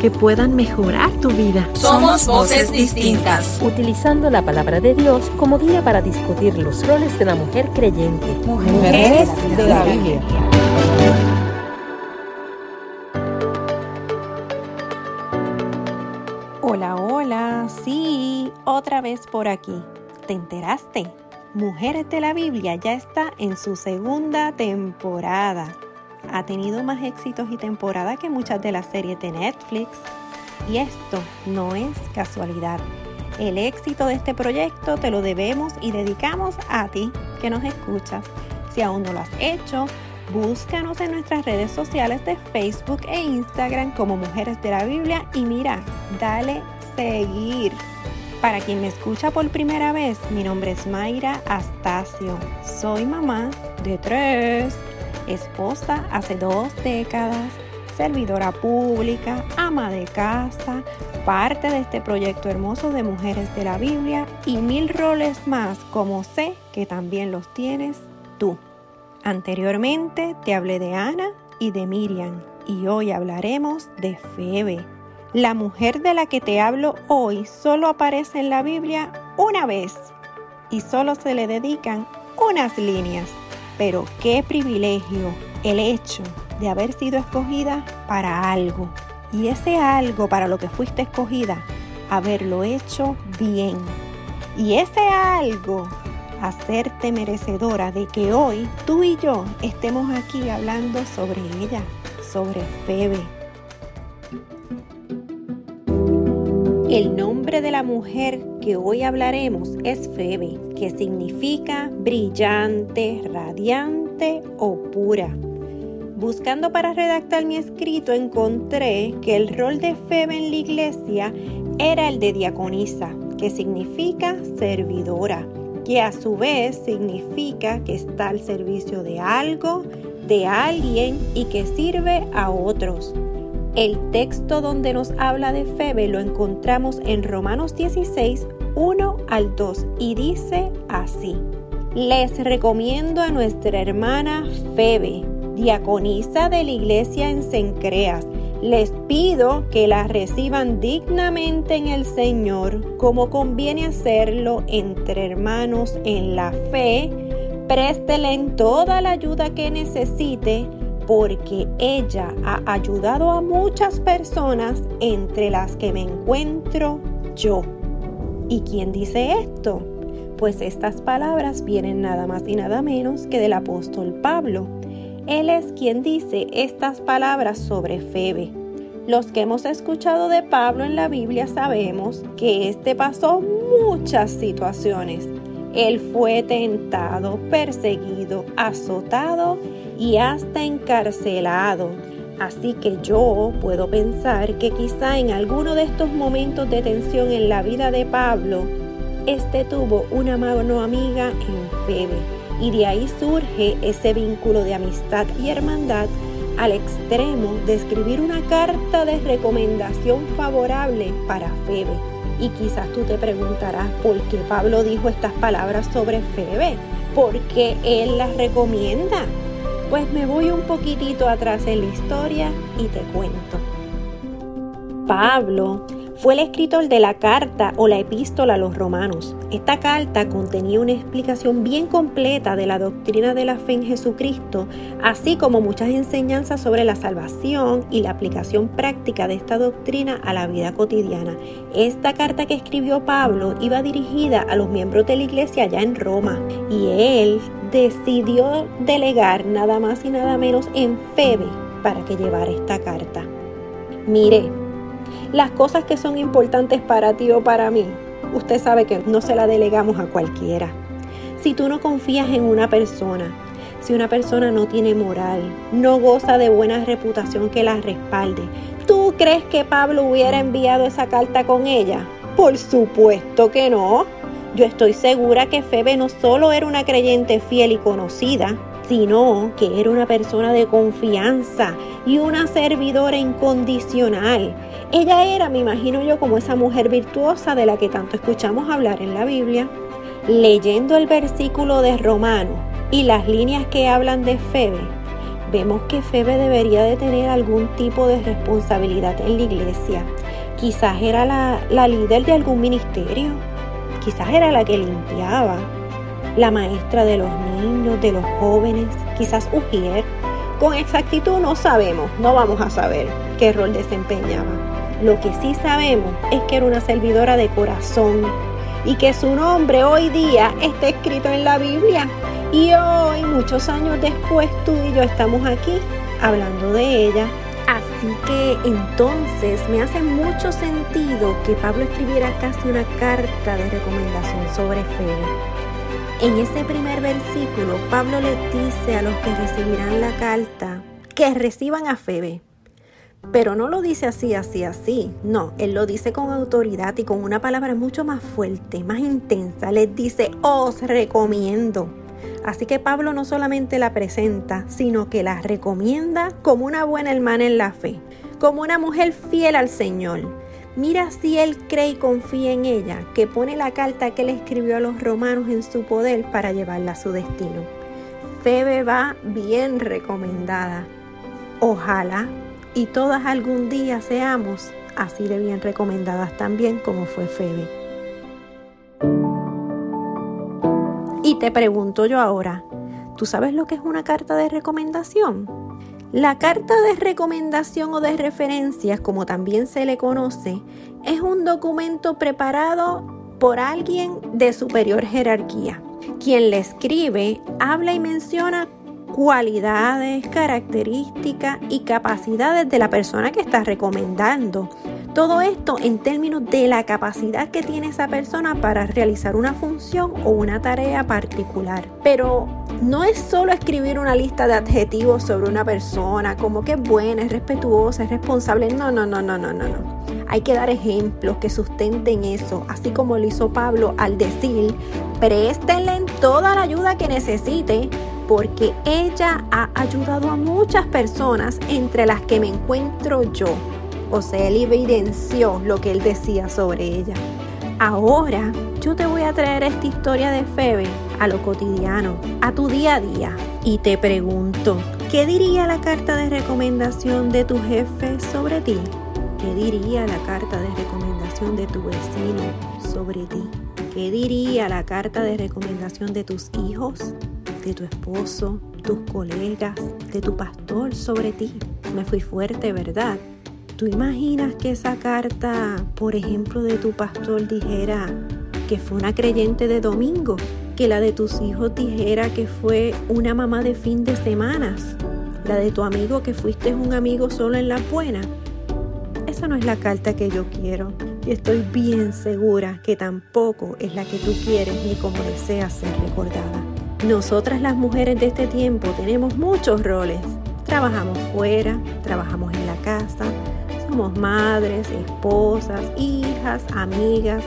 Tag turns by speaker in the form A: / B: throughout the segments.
A: que puedan mejorar tu vida.
B: Somos voces distintas.
C: Utilizando la palabra de Dios como guía para discutir los roles de la mujer creyente.
D: Mujeres de la Biblia.
E: Hola, hola, sí, otra vez por aquí. ¿Te enteraste? Mujeres de la Biblia ya está en su segunda temporada ha tenido más éxitos y temporada que muchas de las series de Netflix. Y esto no es casualidad. El éxito de este proyecto te lo debemos y dedicamos a ti que nos escuchas. Si aún no lo has hecho, búscanos en nuestras redes sociales de Facebook e Instagram como Mujeres de la Biblia y mira, dale seguir. Para quien me escucha por primera vez, mi nombre es Mayra Astacio. Soy mamá de tres esposa hace dos décadas, servidora pública, ama de casa, parte de este proyecto hermoso de Mujeres de la Biblia y mil roles más como sé que también los tienes tú. Anteriormente te hablé de Ana y de Miriam y hoy hablaremos de Febe. La mujer de la que te hablo hoy solo aparece en la Biblia una vez y solo se le dedican unas líneas. Pero qué privilegio el hecho de haber sido escogida para algo. Y ese algo para lo que fuiste escogida, haberlo hecho bien. Y ese algo, hacerte merecedora de que hoy tú y yo estemos aquí hablando sobre ella, sobre Febe. El nombre de la mujer que hoy hablaremos es Febe, que significa brillante, radiante o pura. Buscando para redactar mi escrito encontré que el rol de Febe en la iglesia era el de diaconisa, que significa servidora, que a su vez significa que está al servicio de algo, de alguien y que sirve a otros. El texto donde nos habla de Febe lo encontramos en Romanos 16, 1 al 2 y dice así. Les recomiendo a nuestra hermana Febe, diaconisa de la iglesia en Cencreas. Les pido que la reciban dignamente en el Señor, como conviene hacerlo entre hermanos en la fe. Préstele toda la ayuda que necesite porque ella ha ayudado a muchas personas entre las que me encuentro yo. ¿Y quién dice esto? Pues estas palabras vienen nada más y nada menos que del apóstol Pablo. Él es quien dice estas palabras sobre Febe. Los que hemos escuchado de Pablo en la Biblia sabemos que éste pasó muchas situaciones. Él fue tentado, perseguido, azotado y hasta encarcelado. Así que yo puedo pensar que quizá en alguno de estos momentos de tensión en la vida de Pablo, este tuvo una mano amiga en Febe y de ahí surge ese vínculo de amistad y hermandad al extremo de escribir una carta de recomendación favorable para Febe. Y quizás tú te preguntarás por qué Pablo dijo estas palabras sobre Febe, porque él las recomienda. Pues me voy un poquitito atrás en la historia y te cuento. Pablo fue el escritor de la carta o la epístola a los romanos. Esta carta contenía una explicación bien completa de la doctrina de la fe en Jesucristo, así como muchas enseñanzas sobre la salvación y la aplicación práctica de esta doctrina a la vida cotidiana. Esta carta que escribió Pablo iba dirigida a los miembros de la iglesia allá en Roma y él decidió delegar nada más y nada menos en Febe para que llevara esta carta. Mire, las cosas que son importantes para ti o para mí, usted sabe que no se la delegamos a cualquiera. Si tú no confías en una persona, si una persona no tiene moral, no goza de buena reputación que la respalde, tú crees que Pablo hubiera enviado esa carta con ella? Por supuesto que no. Yo estoy segura que Febe no solo era una creyente fiel y conocida, sino que era una persona de confianza y una servidora incondicional. Ella era, me imagino yo, como esa mujer virtuosa de la que tanto escuchamos hablar en la Biblia. Leyendo el versículo de Romano y las líneas que hablan de Febe, vemos que Febe debería de tener algún tipo de responsabilidad en la iglesia. Quizás era la, la líder de algún ministerio, quizás era la que limpiaba, la maestra de los niños, de los jóvenes, quizás Ujier. Con exactitud no sabemos, no vamos a saber qué rol desempeñaba. Lo que sí sabemos es que era una servidora de corazón y que su nombre hoy día está escrito en la Biblia. Y hoy, muchos años después, tú y yo estamos aquí hablando de ella. Así que entonces me hace mucho sentido que Pablo escribiera casi una carta de recomendación sobre Febe. En ese primer versículo, Pablo le dice a los que recibirán la carta que reciban a Febe. Pero no lo dice así, así, así. No, él lo dice con autoridad y con una palabra mucho más fuerte, más intensa. Les dice, os recomiendo. Así que Pablo no solamente la presenta, sino que la recomienda como una buena hermana en la fe, como una mujer fiel al Señor Mira si él cree y confía en ella, que pone la carta que él escribió a los romanos en su poder para llevarla a su destino. Febe va bien recomendada. Ojalá y todas algún día seamos así de bien recomendadas también como fue Febe. Y te pregunto yo ahora, ¿tú sabes lo que es una carta de recomendación? La carta de recomendación o de referencias, como también se le conoce, es un documento preparado por alguien de superior jerarquía. Quien le escribe habla y menciona cualidades, características y capacidades de la persona que está recomendando. Todo esto en términos de la capacidad que tiene esa persona para realizar una función o una tarea particular. Pero no es solo escribir una lista de adjetivos sobre una persona, como que es buena, es respetuosa, es responsable. No, no, no, no, no, no, no. Hay que dar ejemplos que sustenten eso, así como lo hizo Pablo al decir, préstenle toda la ayuda que necesite, porque ella ha ayudado a muchas personas, entre las que me encuentro yo. O sea, él evidenció lo que él decía sobre ella. Ahora yo te voy a traer esta historia de Febe a lo cotidiano, a tu día a día. Y te pregunto, ¿qué diría la carta de recomendación de tu jefe sobre ti? ¿Qué diría la carta de recomendación de tu vecino sobre ti? ¿Qué diría la carta de recomendación de tus hijos, de tu esposo, tus colegas, de tu pastor sobre ti? Me fui fuerte, ¿verdad? ¿Tú imaginas que esa carta, por ejemplo, de tu pastor dijera que fue una creyente de domingo? Que la de tus hijos dijera que fue una mamá de fin de semanas? La de tu amigo que fuiste un amigo solo en la buena? Esa no es la carta que yo quiero. Y estoy bien segura que tampoco es la que tú quieres ni como deseas ser recordada. Nosotras las mujeres de este tiempo tenemos muchos roles. Trabajamos fuera, trabajamos en la casa, somos madres, esposas, hijas, amigas.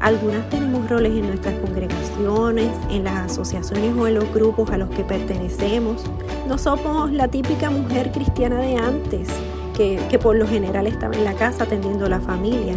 E: Algunas tenemos roles en nuestras congregaciones, en las asociaciones o en los grupos a los que pertenecemos. No somos la típica mujer cristiana de antes, que, que por lo general estaba en la casa atendiendo a la familia.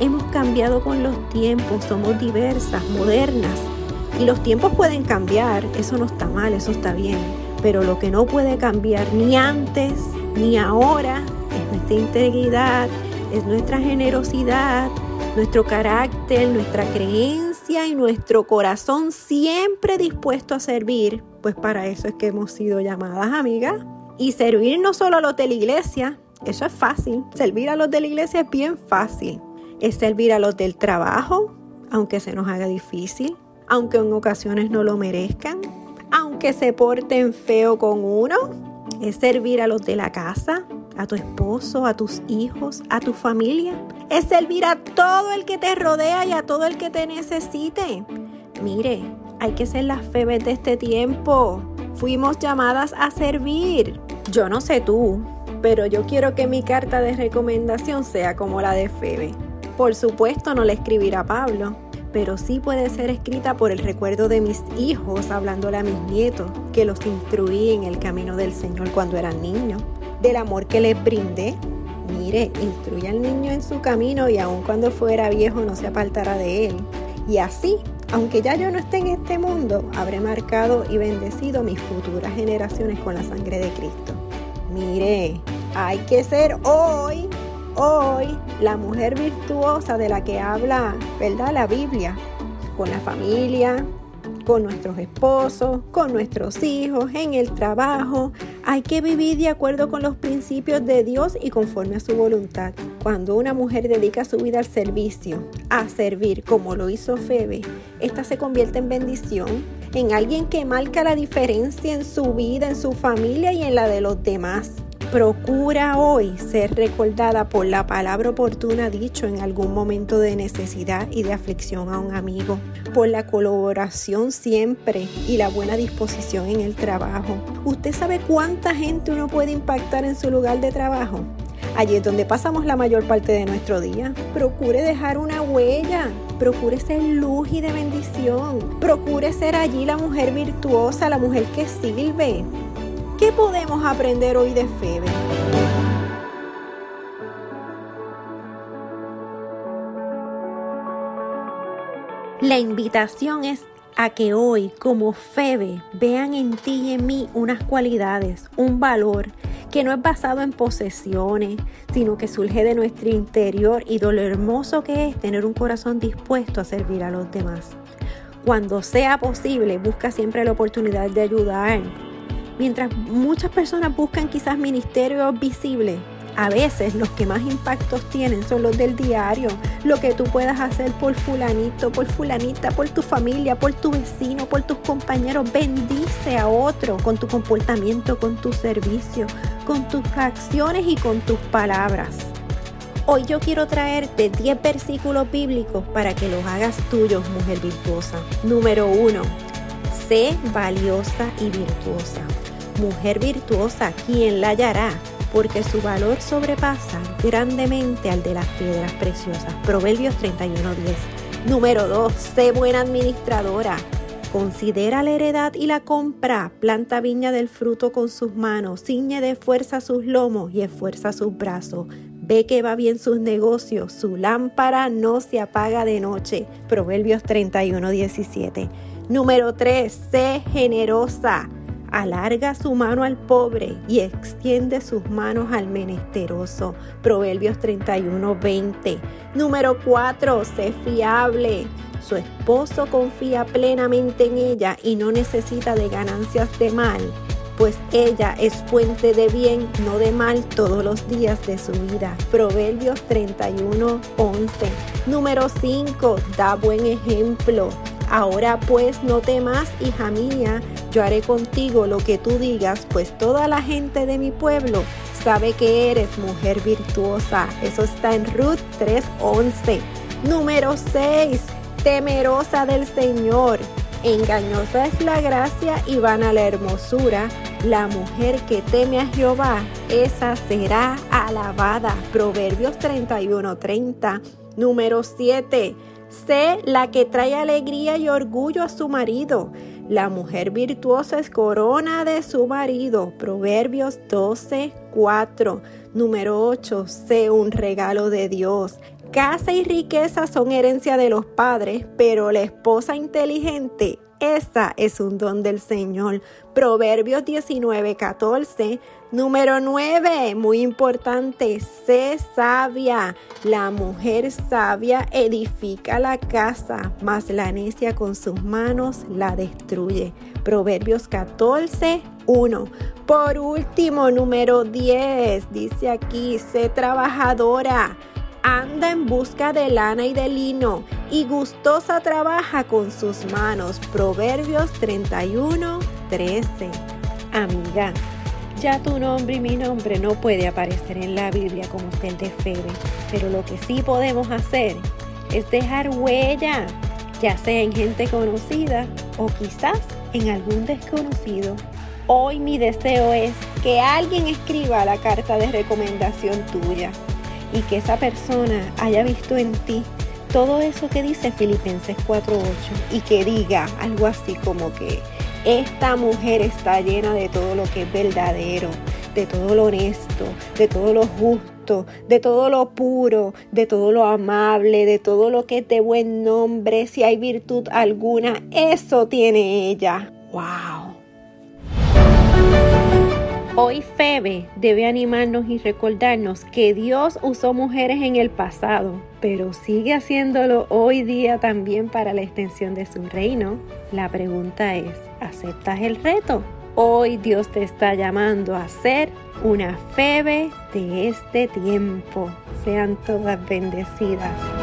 E: Hemos cambiado con los tiempos, somos diversas, modernas. Y los tiempos pueden cambiar, eso no está mal, eso está bien. Pero lo que no puede cambiar ni antes ni ahora nuestra integridad, es nuestra generosidad, nuestro carácter, nuestra creencia y nuestro corazón siempre dispuesto a servir. Pues para eso es que hemos sido llamadas amigas. Y servir no solo a los de la iglesia, eso es fácil. Servir a los de la iglesia es bien fácil. Es servir a los del trabajo, aunque se nos haga difícil, aunque en ocasiones no lo merezcan, aunque se porten feo con uno. Es servir a los de la casa, a tu esposo, a tus hijos, a tu familia. Es servir a todo el que te rodea y a todo el que te necesite. Mire, hay que ser las febes de este tiempo. Fuimos llamadas a servir. Yo no sé tú, pero yo quiero que mi carta de recomendación sea como la de Febe. Por supuesto no le escribirá Pablo, pero sí puede ser escrita por el recuerdo de mis hijos hablándole a mis nietos, que los instruí en el camino del Señor cuando eran niños, del amor que les brindé. Mire, instruye al niño en su camino y aun cuando fuera viejo no se apartará de él. Y así, aunque ya yo no esté en este mundo, habré marcado y bendecido mis futuras generaciones con la sangre de Cristo. Mire, hay que ser hoy hoy la mujer virtuosa de la que habla, ¿verdad? La Biblia, con la familia, con nuestros esposos, con nuestros hijos, en el trabajo. Hay que vivir de acuerdo con los principios de Dios y conforme a su voluntad. Cuando una mujer dedica su vida al servicio, a servir como lo hizo Febe, esta se convierte en bendición, en alguien que marca la diferencia en su vida, en su familia y en la de los demás. Procura hoy ser recordada por la palabra oportuna dicho en algún momento de necesidad y de aflicción a un amigo, por la colaboración siempre y la buena disposición en el trabajo. ¿Usted sabe cuánta gente uno puede impactar en su lugar de trabajo? Allí es donde pasamos la mayor parte de nuestro día. Procure dejar una huella. Procure ser luz y de bendición. Procure ser allí la mujer virtuosa, la mujer que sirve. ¿Qué podemos aprender hoy de Febe? La invitación es a que hoy, como Febe, vean en ti y en mí unas cualidades, un valor que no es basado en posesiones, sino que surge de nuestro interior y de lo hermoso que es tener un corazón dispuesto a servir a los demás. Cuando sea posible, busca siempre la oportunidad de ayudar, Mientras muchas personas buscan quizás ministerios visibles, a veces los que más impactos tienen son los del diario, lo que tú puedas hacer por fulanito, por fulanita, por tu familia, por tu vecino, por tus compañeros. Bendice a otro con tu comportamiento, con tu servicio, con tus acciones y con tus palabras. Hoy yo quiero traerte 10 versículos bíblicos para que los hagas tuyos, mujer virtuosa. Número 1. Sé valiosa y virtuosa mujer virtuosa, quien la hallará? Porque su valor sobrepasa grandemente al de las piedras preciosas. Proverbios 31:10. Número 2. Sé buena administradora. Considera la heredad y la compra, planta viña del fruto con sus manos, ciñe de fuerza sus lomos y esfuerza sus brazos. Ve que va bien sus negocios, su lámpara no se apaga de noche. Proverbios 31:17. Número 3. Sé generosa alarga su mano al pobre y extiende sus manos al menesteroso. Proverbios 31, 20. Número 4. Sé fiable. Su esposo confía plenamente en ella y no necesita de ganancias de mal, pues ella es fuente de bien, no de mal, todos los días de su vida. Proverbios 31, 11. Número 5. Da buen ejemplo. Ahora pues no temas, hija mía, yo haré contigo lo que tú digas, pues toda la gente de mi pueblo sabe que eres mujer virtuosa. Eso está en Ruth 3:11. Número 6. Temerosa del Señor. Engañosa es la gracia y vana la hermosura. La mujer que teme a Jehová, esa será alabada. Proverbios 31:30. Número 7. Sé la que trae alegría y orgullo a su marido. La mujer virtuosa es corona de su marido. Proverbios 12, 4. Número 8. Sé un regalo de Dios. Casa y riqueza son herencia de los padres, pero la esposa inteligente esa es un don del Señor. Proverbios 19, 14. Número 9, muy importante, sé sabia. La mujer sabia edifica la casa, mas la necia con sus manos la destruye. Proverbios 14, 1. Por último, número 10, dice aquí, sé trabajadora anda en busca de lana y de lino, y gustosa trabaja con sus manos. Proverbios 31, 13. Amiga, ya tu nombre y mi nombre no puede aparecer en la Biblia como el de Febe, pero lo que sí podemos hacer es dejar huella, ya sea en gente conocida o quizás en algún desconocido. Hoy mi deseo es que alguien escriba la carta de recomendación tuya y que esa persona haya visto en ti todo eso que dice Filipenses 4.8 y que diga algo así como que esta mujer está llena de todo lo que es verdadero, de todo lo honesto, de todo lo justo, de todo lo puro, de todo lo amable, de todo lo que es de buen nombre, si hay virtud alguna, eso tiene ella. ¡Wow! Hoy Febe debe animarnos y recordarnos que Dios usó mujeres en el pasado, pero sigue haciéndolo hoy día también para la extensión de su reino. La pregunta es, ¿aceptas el reto? Hoy Dios te está llamando a ser una Febe de este tiempo. Sean todas bendecidas.